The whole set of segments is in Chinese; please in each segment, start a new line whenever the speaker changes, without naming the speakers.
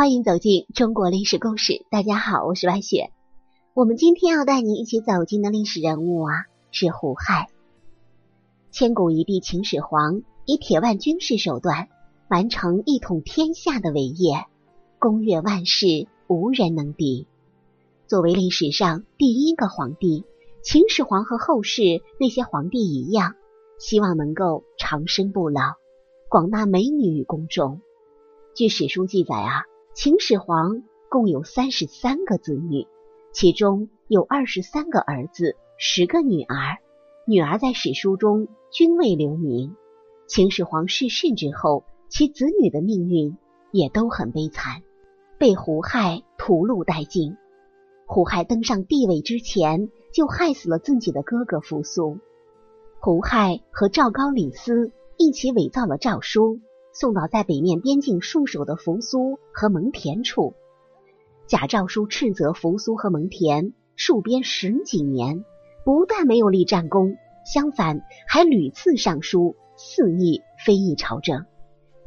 欢迎走进中国历史故事。大家好，我是白雪。我们今天要带您一起走进的历史人物啊，是胡亥。千古一帝秦始皇以铁腕军事手段完成一统天下的伟业，功越万世，无人能敌。作为历史上第一个皇帝，秦始皇和后世那些皇帝一样，希望能够长生不老，广纳美女与公众。据史书记载啊。秦始皇共有三十三个子女，其中有二十三个儿子，十个女儿。女儿在史书中均未留名。秦始皇逝世之后，其子女的命运也都很悲惨，被胡亥屠戮殆尽。胡亥登上帝位之前，就害死了自己的哥哥扶苏。胡亥和赵高、李斯一起伪造了诏书。送到在北面边境戍守的扶苏和蒙恬处，假诏书斥责扶苏和蒙恬戍边十几年，不但没有立战功，相反还屡次上书肆意非议朝政。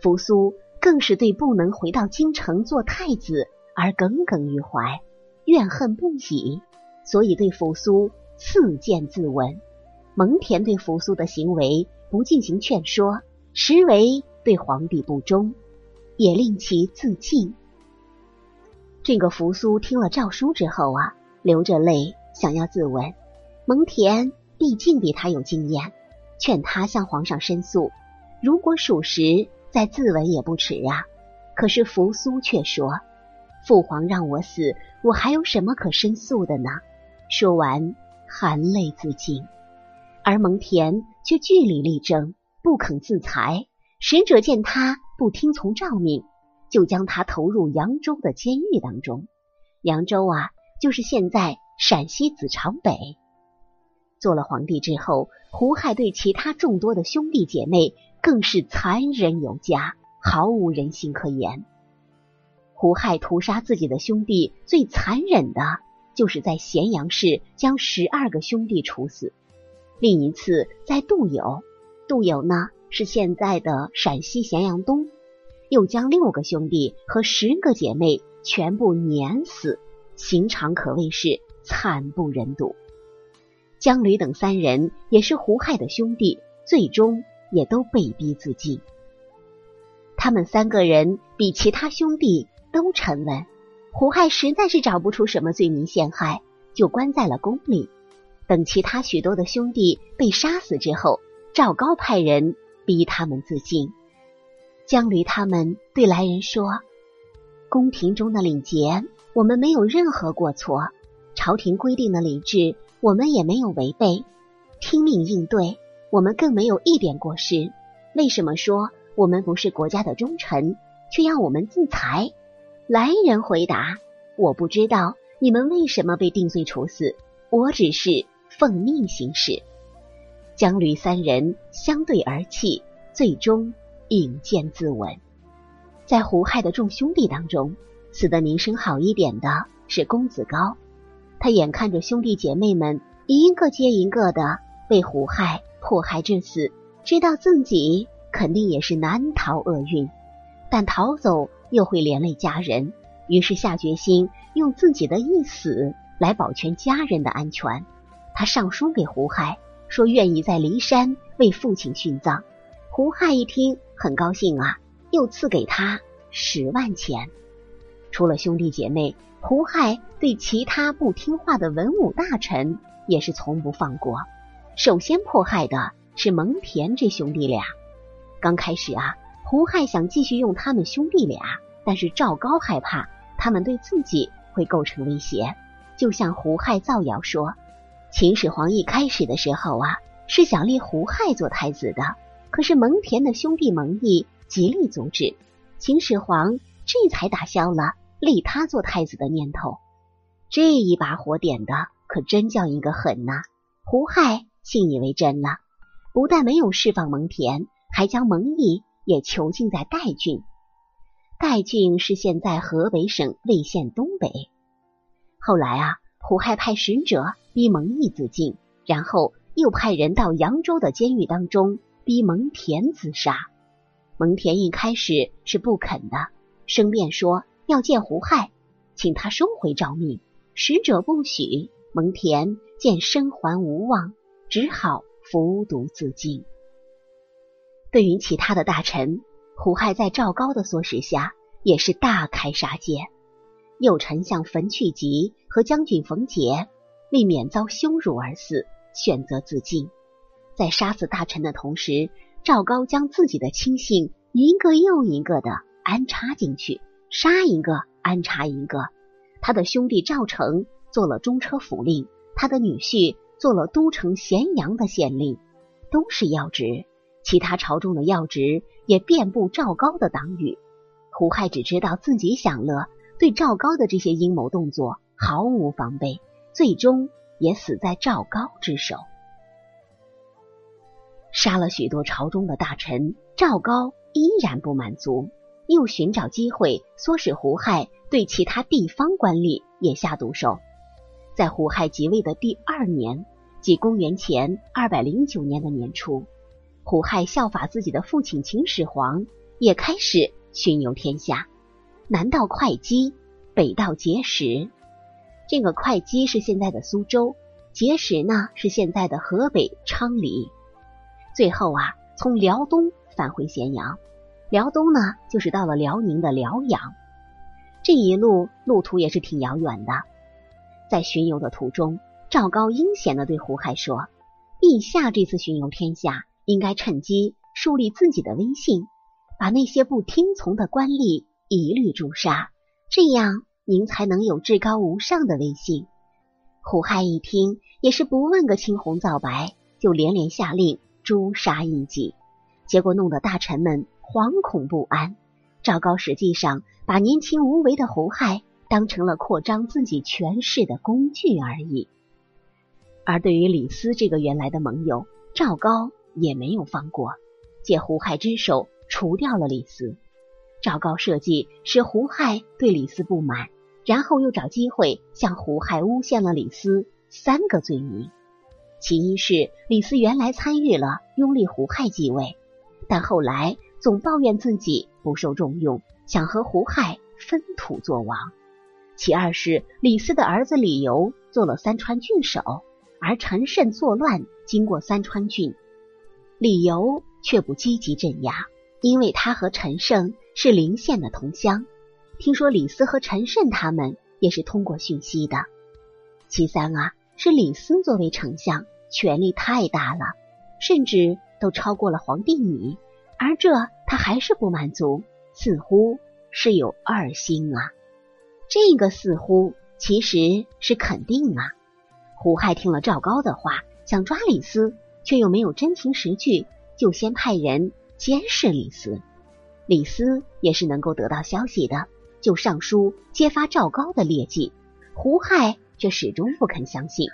扶苏更是对不能回到京城做太子而耿耿于怀，怨恨不已，所以对扶苏赐剑自刎。蒙恬对扶苏的行为不进行劝说，实为。对皇帝不忠，也令其自尽。这个扶苏听了诏书之后啊，流着泪想要自刎。蒙恬毕竟比他有经验，劝他向皇上申诉，如果属实，再自刎也不迟啊。可是扶苏却说：“父皇让我死，我还有什么可申诉的呢？”说完，含泪自尽。而蒙恬却据理力争，不肯自裁。使者见他不听从诏命，就将他投入扬州的监狱当中。扬州啊，就是现在陕西子长北。做了皇帝之后，胡亥对其他众多的兄弟姐妹更是残忍有加，毫无人性可言。胡亥屠杀自己的兄弟，最残忍的就是在咸阳市将十二个兄弟处死。另一次在杜有，杜有呢？是现在的陕西咸阳东，又将六个兄弟和十个姐妹全部碾死，刑场可谓是惨不忍睹。江吕等三人也是胡亥的兄弟，最终也都被逼自尽。他们三个人比其他兄弟都沉稳，胡亥实在是找不出什么罪名陷害，就关在了宫里。等其他许多的兄弟被杀死之后，赵高派人。逼他们自尽。江驴他们对来人说：“宫廷中的礼节，我们没有任何过错；朝廷规定的礼制，我们也没有违背。听命应对，我们更没有一点过失。为什么说我们不是国家的忠臣，却要我们自裁？”来人回答：“我不知道你们为什么被定罪处死，我只是奉命行事。”江吕三人相对而泣，最终引剑自刎。在胡亥的众兄弟当中，死的名声好一点的是公子高。他眼看着兄弟姐妹们一个接一个的被胡亥迫害致死，知道自己肯定也是难逃厄运，但逃走又会连累家人，于是下决心用自己的一死来保全家人的安全。他上书给胡亥。说愿意在骊山为父亲殉葬。胡亥一听很高兴啊，又赐给他十万钱。除了兄弟姐妹，胡亥对其他不听话的文武大臣也是从不放过。首先迫害的是蒙恬这兄弟俩。刚开始啊，胡亥想继续用他们兄弟俩，但是赵高害怕他们对自己会构成威胁，就向胡亥造谣说。秦始皇一开始的时候啊，是想立胡亥做太子的，可是蒙恬的兄弟蒙毅极力阻止，秦始皇这才打消了立他做太子的念头。这一把火点的可真叫一个狠呐！胡亥信以为真了，不但没有释放蒙恬，还将蒙毅也囚禁在代郡。代郡是现在河北省魏县东北。后来啊。胡亥派使者逼蒙毅自尽，然后又派人到扬州的监狱当中逼蒙恬自杀。蒙恬一开始是不肯的，申辩说要见胡亥，请他收回诏命。使者不许。蒙恬见生还无望，只好服毒自尽。对于其他的大臣，胡亥在赵高的唆使下，也是大开杀戒。右丞相冯去疾和将军冯杰为免遭羞辱而死，选择自尽。在杀死大臣的同时，赵高将自己的亲信一个又一个的安插进去，杀一个安插一个。他的兄弟赵成做了中车府令，他的女婿做了都城咸阳的县令，都是要职。其他朝中的要职也遍布赵高的党羽。胡亥只知道自己享乐，对赵高的这些阴谋动作毫无防备，最终也死在赵高之手。杀了许多朝中的大臣，赵高依然不满足，又寻找机会唆使胡亥对其他地方官吏也下毒手。在胡亥即位的第二年，即公元前二百零九年的年初，胡亥效法自己的父亲秦始皇，也开始巡游天下，南到会稽，北到碣石。这个会稽是现在的苏州，碣石呢是现在的河北昌黎。最后啊，从辽东返回咸阳。辽东呢，就是到了辽宁的辽阳。这一路路途也是挺遥远的。在巡游的途中，赵高阴险的对胡亥说：“陛下这次巡游天下，应该趁机树立自己的威信，把那些不听从的官吏一律诛杀，这样您才能有至高无上的威信。”胡亥一听，也是不问个青红皂白，就连连下令。诛杀异己，结果弄得大臣们惶恐不安。赵高实际上把年轻无为的胡亥当成了扩张自己权势的工具而已。而对于李斯这个原来的盟友，赵高也没有放过，借胡亥之手除掉了李斯。赵高设计使胡亥对李斯不满，然后又找机会向胡亥诬陷了李斯三个罪名。其一是李斯原来参与了拥立胡亥继位，但后来总抱怨自己不受重用，想和胡亥分土做王。其二是李斯的儿子李由做了三川郡守，而陈胜作乱经过三川郡，李由却不积极镇压，因为他和陈胜是邻县的同乡，听说李斯和陈胜他们也是通过讯息的。其三啊。是李斯作为丞相，权力太大了，甚至都超过了皇帝你，而这他还是不满足，似乎是有二心啊。这个似乎其实是肯定啊。胡亥听了赵高的话，想抓李斯，却又没有真情实据，就先派人监视李斯。李斯也是能够得到消息的，就上书揭发赵高的劣迹。胡亥。却始终不肯相信，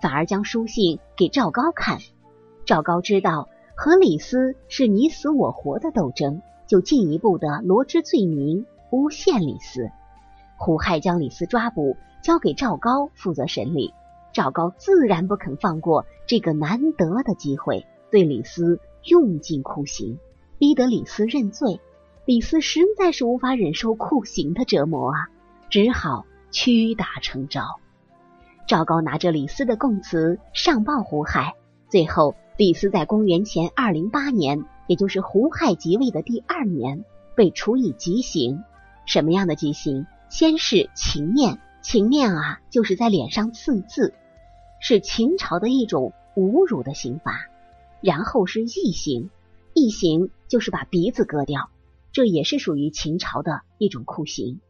反而将书信给赵高看。赵高知道和李斯是你死我活的斗争，就进一步的罗织罪名，诬陷李斯。胡亥将李斯抓捕，交给赵高负责审理。赵高自然不肯放过这个难得的机会，对李斯用尽酷刑，逼得李斯认罪。李斯实在是无法忍受酷刑的折磨啊，只好屈打成招。赵高拿着李斯的供词上报胡亥，最后李斯在公元前二零八年，也就是胡亥即位的第二年，被处以极刑。什么样的极刑？先是情面，情面啊，就是在脸上刺字，是秦朝的一种侮辱的刑罚。然后是异刑，异刑就是把鼻子割掉，这也是属于秦朝的一种酷刑。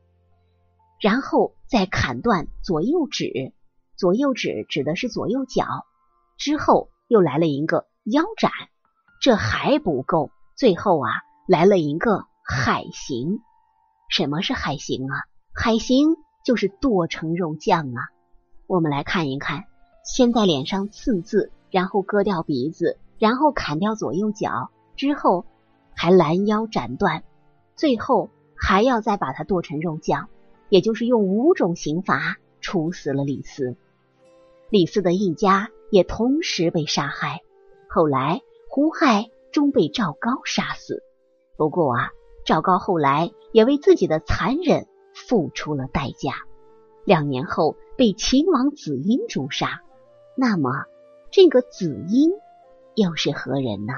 然后再砍断左右指。左右指指的是左右脚，之后又来了一个腰斩，这还不够，最后啊来了一个海刑。什么是海刑啊？海刑就是剁成肉酱啊！我们来看一看，先在脸上刺字，然后割掉鼻子，然后砍掉左右脚，之后还拦腰斩断，最后还要再把它剁成肉酱，也就是用五种刑罚处死了李斯。李斯的一家也同时被杀害。后来，胡亥终被赵高杀死。不过啊，赵高后来也为自己的残忍付出了代价，两年后被秦王子婴诛杀。那么，这个子婴又是何人呢？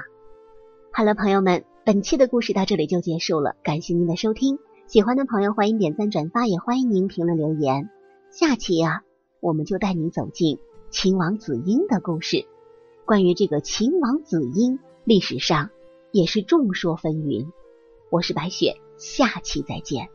好了，朋友们，本期的故事到这里就结束了，感谢您的收听。喜欢的朋友欢迎点赞转发，也欢迎您评论留言。下期呀，我们就带你走进秦王子婴的故事。关于这个秦王子婴，历史上也是众说纷纭。我是白雪，下期再见。